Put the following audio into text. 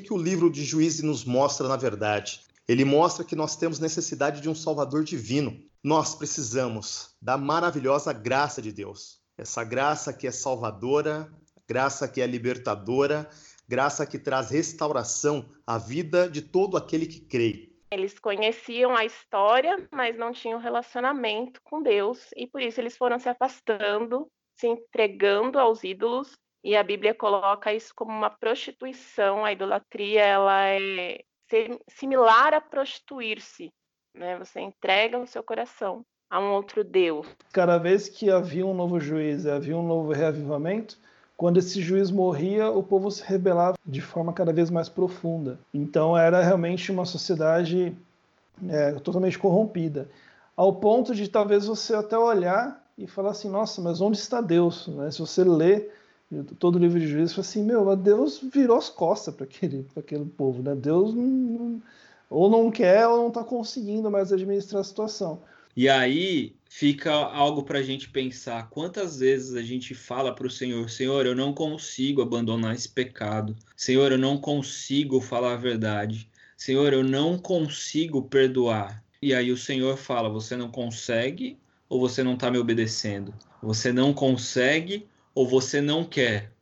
que o livro de Juízes nos mostra na verdade? Ele mostra que nós temos necessidade de um Salvador divino. Nós precisamos da maravilhosa graça de Deus. Essa graça que é salvadora, graça que é libertadora, graça que traz restauração à vida de todo aquele que crê. Eles conheciam a história, mas não tinham relacionamento com Deus, e por isso eles foram se afastando, se entregando aos ídolos, e a Bíblia coloca isso como uma prostituição. A idolatria ela é similar a prostituir-se, né? Você entrega o seu coração a um outro Deus. Cada vez que havia um novo juiz, havia um novo reavivamento, quando esse juiz morria, o povo se rebelava de forma cada vez mais profunda. Então era realmente uma sociedade é, totalmente corrompida, ao ponto de talvez você até olhar e falar assim, nossa, mas onde está Deus? Né? Se você lê todo o livro de juízes, fala assim, meu, Deus virou as costas para aquele, aquele povo, né? Deus não, não, ou não quer ou não está conseguindo mais administrar a situação. E aí fica algo para a gente pensar. Quantas vezes a gente fala para o Senhor: Senhor, eu não consigo abandonar esse pecado. Senhor, eu não consigo falar a verdade. Senhor, eu não consigo perdoar. E aí o Senhor fala: Você não consegue ou você não está me obedecendo? Você não consegue ou você não quer?